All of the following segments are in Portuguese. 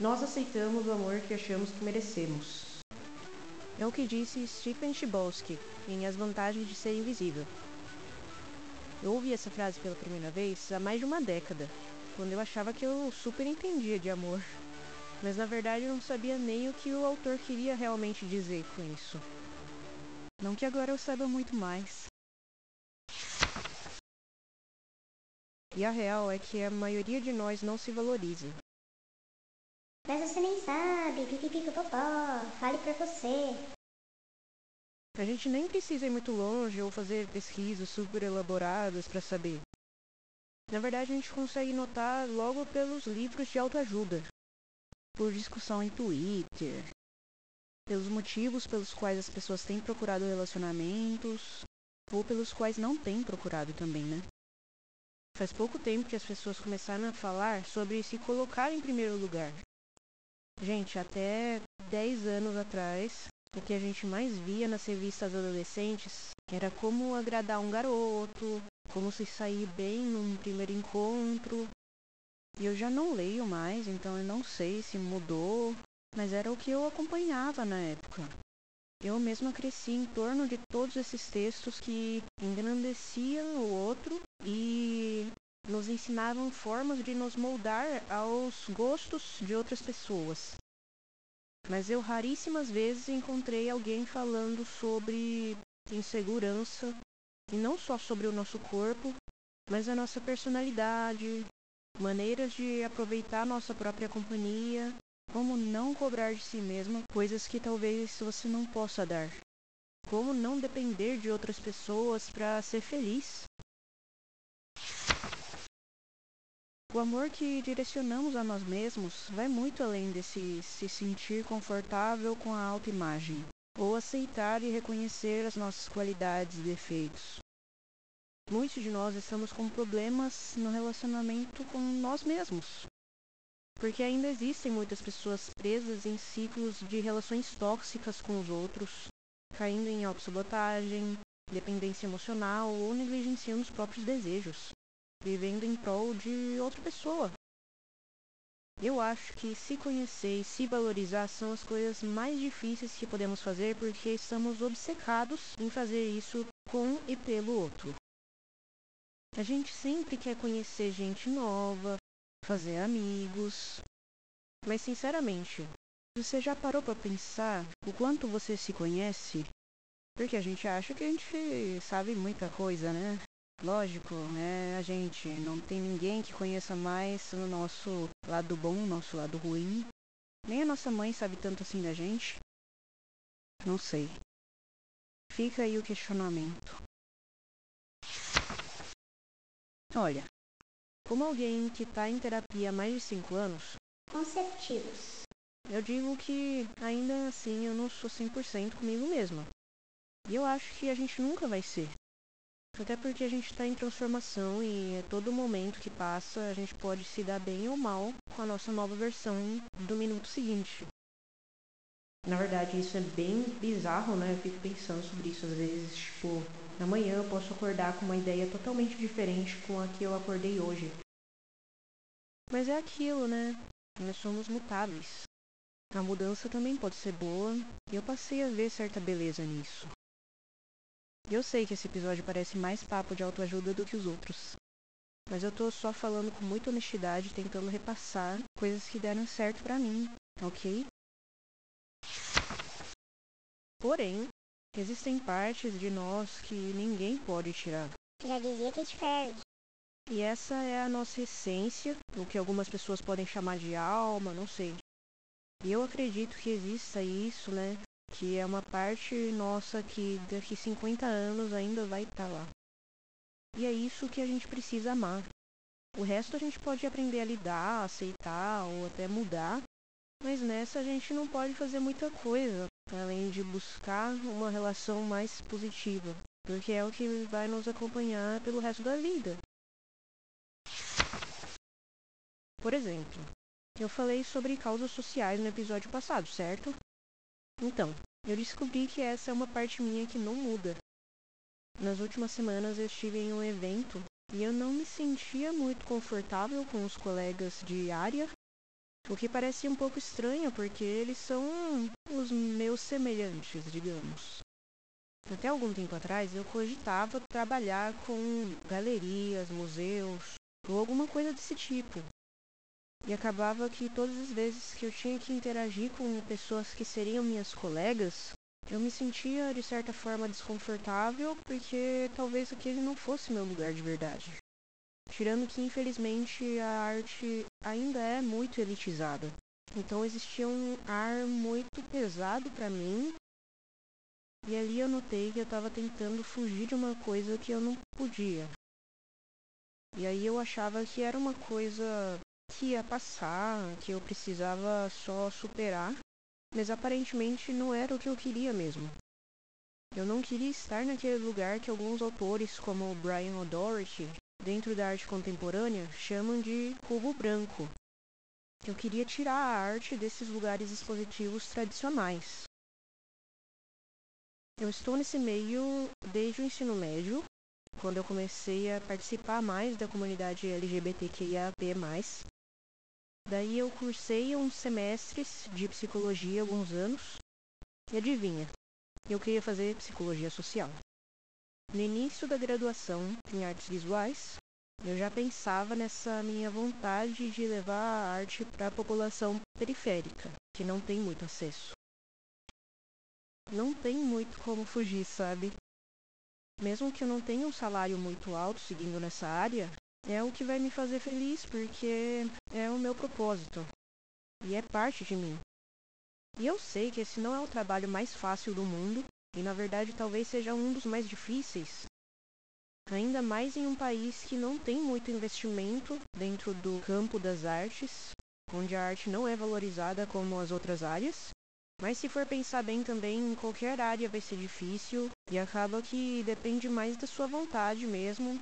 Nós aceitamos o amor que achamos que merecemos. É o que disse Stephen Chbosky em As Vantagens de Ser Invisível. Eu ouvi essa frase pela primeira vez há mais de uma década, quando eu achava que eu super entendia de amor. Mas na verdade eu não sabia nem o que o autor queria realmente dizer com isso. Não que agora eu saiba muito mais. E a real é que a maioria de nós não se valoriza. Mas você nem sabe, pipipipopopó, fale por você. A gente nem precisa ir muito longe ou fazer pesquisas super elaboradas para saber. Na verdade, a gente consegue notar logo pelos livros de autoajuda, por discussão em Twitter, pelos motivos pelos quais as pessoas têm procurado relacionamentos ou pelos quais não têm procurado também, né? Faz pouco tempo que as pessoas começaram a falar sobre se colocar em primeiro lugar. Gente, até 10 anos atrás, o que a gente mais via nas revistas adolescentes era como agradar um garoto, como se sair bem num primeiro encontro. E eu já não leio mais, então eu não sei se mudou, mas era o que eu acompanhava na época. Eu mesma cresci em torno de todos esses textos que engrandeciam o outro e nos ensinavam formas de nos moldar aos gostos de outras pessoas. Mas eu raríssimas vezes encontrei alguém falando sobre insegurança, e não só sobre o nosso corpo, mas a nossa personalidade, maneiras de aproveitar nossa própria companhia, como não cobrar de si mesma coisas que talvez você não possa dar. Como não depender de outras pessoas para ser feliz. O amor que direcionamos a nós mesmos vai muito além desse se sentir confortável com a autoimagem, ou aceitar e reconhecer as nossas qualidades e defeitos. Muitos de nós estamos com problemas no relacionamento com nós mesmos. Porque ainda existem muitas pessoas presas em ciclos de relações tóxicas com os outros, caindo em autossabotagem, dependência emocional ou negligenciando os próprios desejos vivendo em prol de outra pessoa. Eu acho que se conhecer e se valorizar são as coisas mais difíceis que podemos fazer porque estamos obcecados em fazer isso com e pelo outro. A gente sempre quer conhecer gente nova, fazer amigos. Mas sinceramente, você já parou para pensar o quanto você se conhece? Porque a gente acha que a gente sabe muita coisa, né? Lógico, né? A gente não tem ninguém que conheça mais o nosso lado bom, o nosso lado ruim. Nem a nossa mãe sabe tanto assim da gente. Não sei. Fica aí o questionamento. Olha, como alguém que está em terapia há mais de 5 anos, Conceptivos. eu digo que ainda assim eu não sou 100% comigo mesma. E eu acho que a gente nunca vai ser. Até porque a gente está em transformação e a todo momento que passa a gente pode se dar bem ou mal com a nossa nova versão do minuto seguinte. Na verdade, isso é bem bizarro, né? Eu fico pensando sobre isso às vezes. Tipo, amanhã eu posso acordar com uma ideia totalmente diferente com a que eu acordei hoje. Mas é aquilo, né? Nós somos mutáveis. A mudança também pode ser boa e eu passei a ver certa beleza nisso. Eu sei que esse episódio parece mais papo de autoajuda do que os outros. Mas eu tô só falando com muita honestidade, tentando repassar coisas que deram certo pra mim, ok? Porém, existem partes de nós que ninguém pode tirar. Já dizia Kate Perry. E essa é a nossa essência, o que algumas pessoas podem chamar de alma, não sei. E eu acredito que exista isso, né? Que é uma parte nossa que daqui 50 anos ainda vai estar lá. E é isso que a gente precisa amar. O resto a gente pode aprender a lidar, aceitar ou até mudar, mas nessa a gente não pode fazer muita coisa, além de buscar uma relação mais positiva, porque é o que vai nos acompanhar pelo resto da vida. Por exemplo, eu falei sobre causas sociais no episódio passado, certo? Então, eu descobri que essa é uma parte minha que não muda. Nas últimas semanas eu estive em um evento e eu não me sentia muito confortável com os colegas de área, O que parece um pouco estranho porque eles são os meus semelhantes, digamos. Até algum tempo atrás eu cogitava trabalhar com galerias, museus ou alguma coisa desse tipo. E acabava que todas as vezes que eu tinha que interagir com pessoas que seriam minhas colegas, eu me sentia de certa forma desconfortável porque talvez aquele não fosse meu lugar de verdade. Tirando que infelizmente a arte ainda é muito elitizada. Então existia um ar muito pesado para mim. E ali eu notei que eu estava tentando fugir de uma coisa que eu não podia. E aí eu achava que era uma coisa que ia passar, que eu precisava só superar mas aparentemente não era o que eu queria mesmo. Eu não queria estar naquele lugar que alguns autores, como Brian O'Doherty, dentro da arte contemporânea, chamam de cubo branco. Eu queria tirar a arte desses lugares expositivos tradicionais. Eu estou nesse meio desde o ensino médio, quando eu comecei a participar mais da comunidade LGBTQIAP+, Daí eu cursei uns semestres de psicologia alguns anos. E adivinha, eu queria fazer psicologia social. No início da graduação em artes visuais, eu já pensava nessa minha vontade de levar a arte para a população periférica, que não tem muito acesso. Não tem muito como fugir, sabe? Mesmo que eu não tenha um salário muito alto seguindo nessa área, é o que vai me fazer feliz, porque é o meu propósito. E é parte de mim. E eu sei que esse não é o trabalho mais fácil do mundo, e na verdade talvez seja um dos mais difíceis. Ainda mais em um país que não tem muito investimento dentro do campo das artes, onde a arte não é valorizada como as outras áreas. Mas se for pensar bem também, em qualquer área vai ser difícil e acaba que depende mais da sua vontade mesmo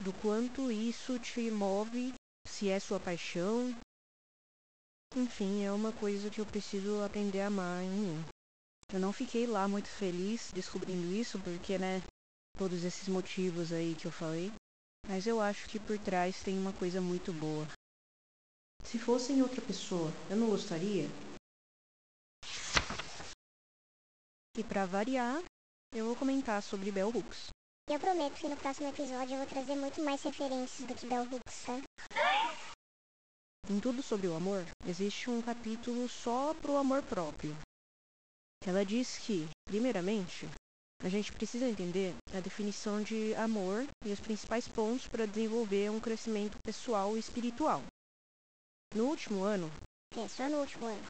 do quanto isso te move, se é sua paixão. Enfim, é uma coisa que eu preciso aprender a amar em mim. Eu não fiquei lá muito feliz descobrindo isso, porque, né, todos esses motivos aí que eu falei. Mas eu acho que por trás tem uma coisa muito boa. Se fosse outra pessoa, eu não gostaria? E para variar, eu vou comentar sobre Bell Hooks. Eu prometo que no próximo episódio eu vou trazer muito mais referências do que Bell Hooks, tá? Em tudo sobre o amor, existe um capítulo só pro amor próprio. Ela diz que, primeiramente, a gente precisa entender a definição de amor e os principais pontos para desenvolver um crescimento pessoal e espiritual. No último ano, É, só no último ano.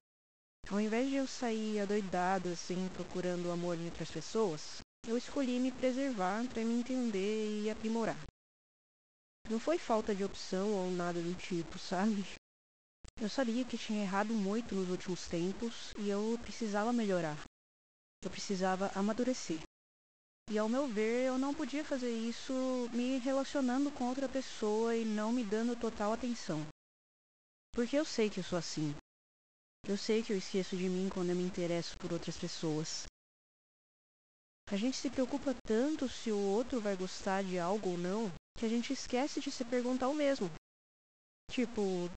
ao invés de eu sair adoidado assim procurando amor em outras pessoas, eu escolhi me preservar para me entender e aprimorar. Não foi falta de opção ou nada do tipo, sabe? Eu sabia que tinha errado muito nos últimos tempos e eu precisava melhorar. Eu precisava amadurecer. E ao meu ver, eu não podia fazer isso me relacionando com outra pessoa e não me dando total atenção. Porque eu sei que eu sou assim. Eu sei que eu esqueço de mim quando eu me interesso por outras pessoas. A gente se preocupa tanto se o outro vai gostar de algo ou não, que a gente esquece de se perguntar o mesmo. Tipo,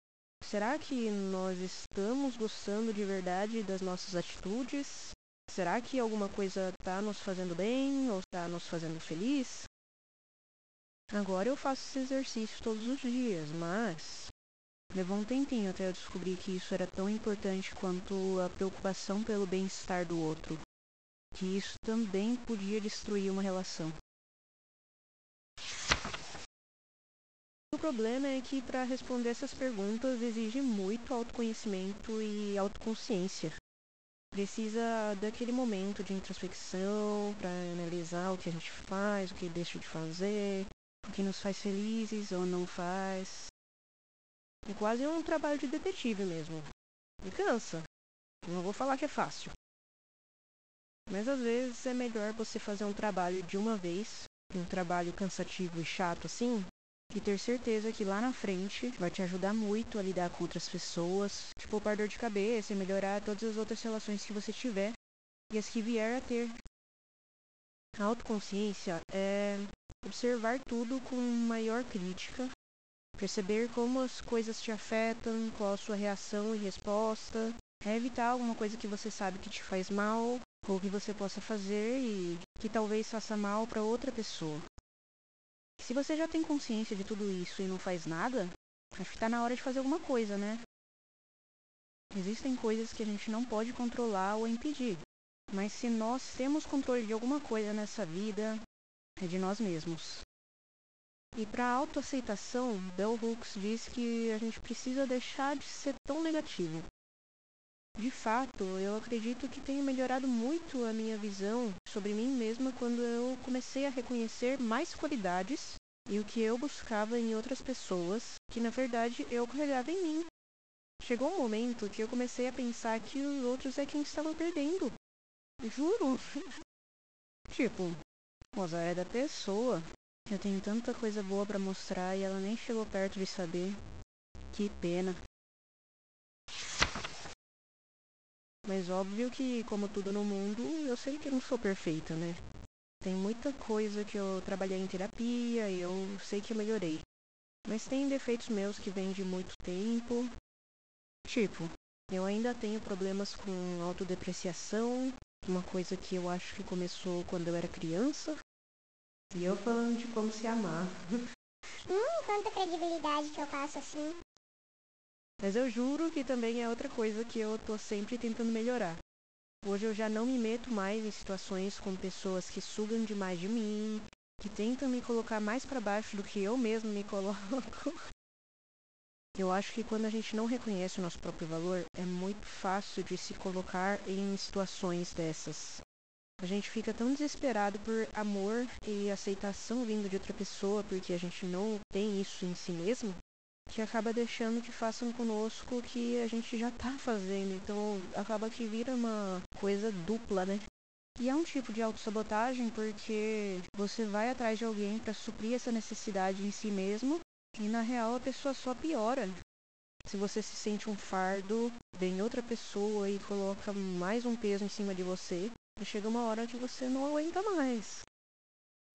será que nós estamos gostando de verdade das nossas atitudes? Será que alguma coisa tá nos fazendo bem ou tá nos fazendo feliz? Agora eu faço esse exercício todos os dias, mas levou um tempinho até eu descobrir que isso era tão importante quanto a preocupação pelo bem-estar do outro que isso também podia destruir uma relação. O problema é que para responder essas perguntas exige muito autoconhecimento e autoconsciência. Precisa daquele momento de introspecção para analisar o que a gente faz, o que deixa de fazer, o que nos faz felizes ou não faz. É quase um trabalho de detetive mesmo. E cansa. Não vou falar que é fácil. Mas às vezes é melhor você fazer um trabalho de uma vez, um trabalho cansativo e chato assim, e ter certeza que lá na frente vai te ajudar muito a lidar com outras pessoas, te poupar dor de cabeça e melhorar todas as outras relações que você tiver e as que vier a ter. A autoconsciência é observar tudo com maior crítica, Perceber como as coisas te afetam, qual a sua reação e resposta. É evitar alguma coisa que você sabe que te faz mal, ou que você possa fazer e que talvez faça mal para outra pessoa. Se você já tem consciência de tudo isso e não faz nada, acho que está na hora de fazer alguma coisa, né? Existem coisas que a gente não pode controlar ou impedir, mas se nós temos controle de alguma coisa nessa vida, é de nós mesmos. E para autoaceitação, Bell Hooks diz que a gente precisa deixar de ser tão negativo. De fato, eu acredito que tenho melhorado muito a minha visão sobre mim mesma quando eu comecei a reconhecer mais qualidades e o que eu buscava em outras pessoas, que na verdade eu carregava em mim. Chegou um momento que eu comecei a pensar que os outros é quem estavam perdendo. Juro. tipo, azar é da pessoa. Eu tenho tanta coisa boa para mostrar e ela nem chegou perto de saber. Que pena. Mas óbvio que, como tudo no mundo, eu sei que não sou perfeita, né? Tem muita coisa que eu trabalhei em terapia e eu sei que melhorei. Mas tem defeitos meus que vêm de muito tempo. Tipo, eu ainda tenho problemas com autodepreciação, uma coisa que eu acho que começou quando eu era criança. E eu falando de como se amar. Hum, quanta credibilidade que eu passo assim. Mas eu juro que também é outra coisa que eu tô sempre tentando melhorar. Hoje eu já não me meto mais em situações com pessoas que sugam demais de mim, que tentam me colocar mais para baixo do que eu mesmo me coloco. Eu acho que quando a gente não reconhece o nosso próprio valor, é muito fácil de se colocar em situações dessas. A gente fica tão desesperado por amor e aceitação vindo de outra pessoa porque a gente não tem isso em si mesmo, que acaba deixando que façam conosco o que a gente já tá fazendo. Então acaba que vira uma coisa dupla, né? E é um tipo de autossabotagem porque você vai atrás de alguém para suprir essa necessidade em si mesmo e na real a pessoa só piora. Se você se sente um fardo, vem outra pessoa e coloca mais um peso em cima de você, e chega uma hora que você não aguenta mais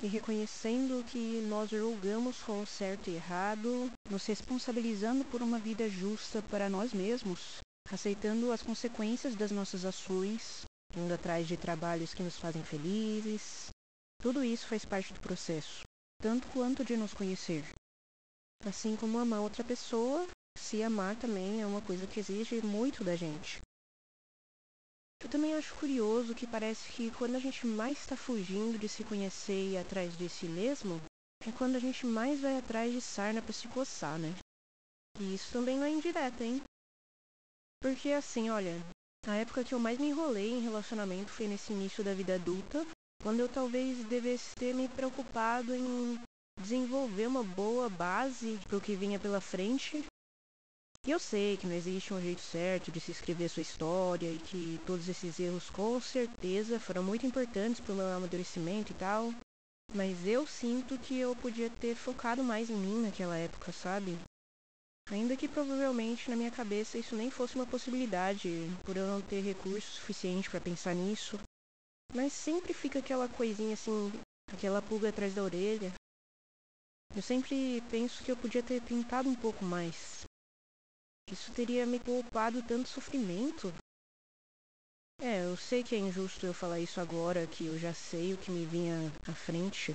e reconhecendo que nós julgamos com o certo e errado, nos responsabilizando por uma vida justa para nós mesmos, aceitando as consequências das nossas ações, indo atrás de trabalhos que nos fazem felizes. Tudo isso faz parte do processo, tanto quanto de nos conhecer. Assim como amar outra pessoa, se amar também é uma coisa que exige muito da gente. Eu também acho curioso que parece que quando a gente mais está fugindo de se conhecer e ir atrás de si mesmo, é quando a gente mais vai atrás de sarna para se coçar, né? E isso também não é indireta, hein? Porque assim, olha, a época que eu mais me enrolei em relacionamento foi nesse início da vida adulta, quando eu talvez devesse ter me preocupado em desenvolver uma boa base para o que vinha pela frente e eu sei que não existe um jeito certo de se escrever sua história e que todos esses erros com certeza foram muito importantes para o meu amadurecimento e tal. Mas eu sinto que eu podia ter focado mais em mim naquela época, sabe? Ainda que provavelmente na minha cabeça isso nem fosse uma possibilidade, por eu não ter recurso suficiente para pensar nisso. Mas sempre fica aquela coisinha assim, aquela pulga atrás da orelha. Eu sempre penso que eu podia ter tentado um pouco mais, isso teria me poupado tanto sofrimento. É, eu sei que é injusto eu falar isso agora, que eu já sei o que me vinha à frente.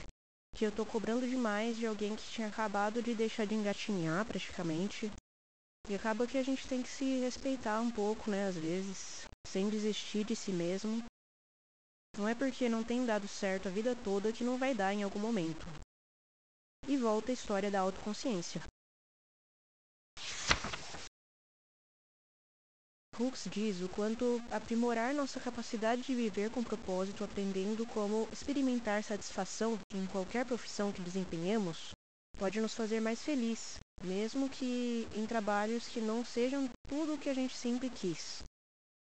Que eu tô cobrando demais de alguém que tinha acabado de deixar de engatinhar praticamente. E acaba que a gente tem que se respeitar um pouco, né, às vezes, sem desistir de si mesmo. Não é porque não tem dado certo a vida toda que não vai dar em algum momento. E volta a história da autoconsciência. Hooks diz o quanto aprimorar nossa capacidade de viver com propósito, aprendendo como experimentar satisfação em qualquer profissão que desempenhamos, pode nos fazer mais felizes, mesmo que em trabalhos que não sejam tudo o que a gente sempre quis.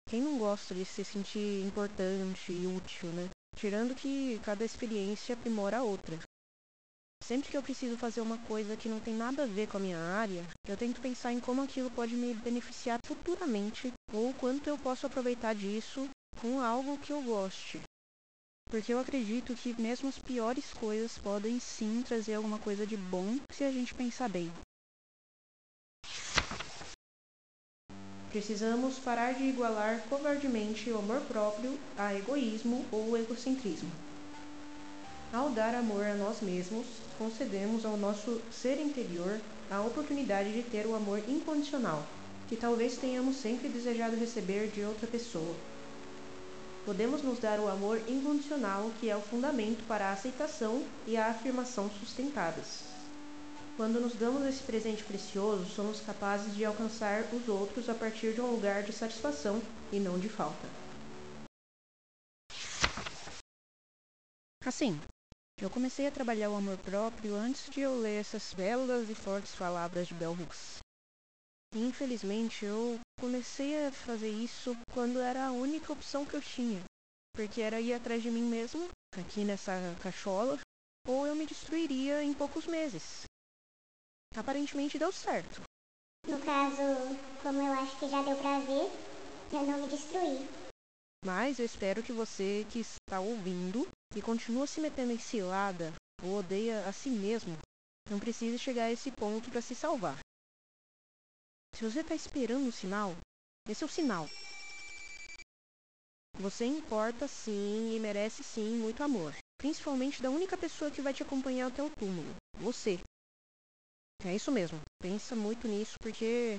Quem não gosta de se sentir importante e útil, né? Tirando que cada experiência aprimora a outra. Sempre que eu preciso fazer uma coisa que não tem nada a ver com a minha área, eu tento pensar em como aquilo pode me beneficiar futuramente ou quanto eu posso aproveitar disso com algo que eu goste. Porque eu acredito que mesmo as piores coisas podem sim trazer alguma coisa de bom se a gente pensar bem. Precisamos parar de igualar covardemente o amor próprio a egoísmo ou egocentrismo. Ao dar amor a nós mesmos, concedemos ao nosso ser interior a oportunidade de ter o amor incondicional, que talvez tenhamos sempre desejado receber de outra pessoa. Podemos nos dar o amor incondicional, que é o fundamento para a aceitação e a afirmação sustentadas. Quando nos damos esse presente precioso, somos capazes de alcançar os outros a partir de um lugar de satisfação e não de falta. Assim, eu comecei a trabalhar o amor próprio antes de eu ler essas belas e fortes palavras de Bell Hooks. Infelizmente, eu comecei a fazer isso quando era a única opção que eu tinha, porque era ir atrás de mim mesmo, aqui nessa cachola, ou eu me destruiria em poucos meses. Aparentemente deu certo. No caso, como eu acho que já deu pra ver, eu não me destruí. Mas eu espero que você que está ouvindo e continua se metendo em cilada ou odeia a si mesmo, não precisa chegar a esse ponto para se salvar. Se você está esperando um sinal, esse é o sinal. Você importa sim e merece sim muito amor, principalmente da única pessoa que vai te acompanhar até o túmulo, você. É isso mesmo, pensa muito nisso porque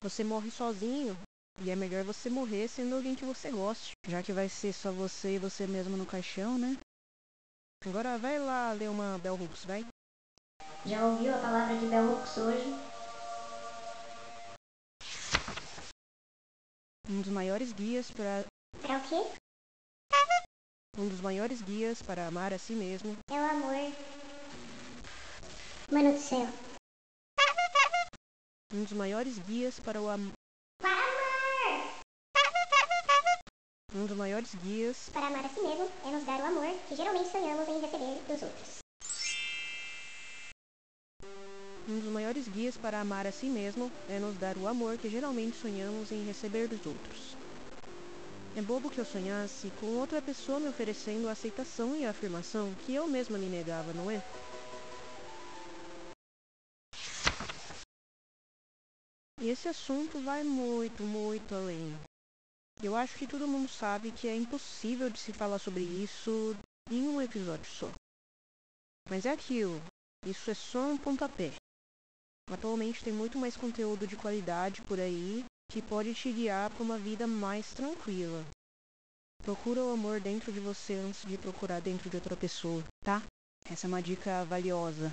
você morre sozinho e é melhor você morrer sendo alguém que você goste, já que vai ser só você e você mesmo no caixão, né? Agora vai lá ler uma Bell Hooks, vai. Já ouviu a palavra de Bell Hooks hoje? Um dos maiores guias para Pra o quê? um dos maiores guias para amar a si mesmo É o amor. Mano do céu. um dos maiores guias para o am... um dos maiores guias Para amar a si mesmo é nos dar o amor que geralmente sonhamos em receber dos outros. um dos maiores guias para amar a si mesmo é nos dar o amor que geralmente sonhamos em receber dos outros. É bobo que eu sonhasse com outra pessoa me oferecendo a aceitação e a afirmação que eu mesma me negava, não é? E esse assunto vai muito, muito além. Eu acho que todo mundo sabe que é impossível de se falar sobre isso em um episódio só. Mas é aquilo, isso é só um pontapé. Atualmente tem muito mais conteúdo de qualidade por aí que pode te guiar para uma vida mais tranquila. Procura o amor dentro de você antes de procurar dentro de outra pessoa, tá? Essa é uma dica valiosa.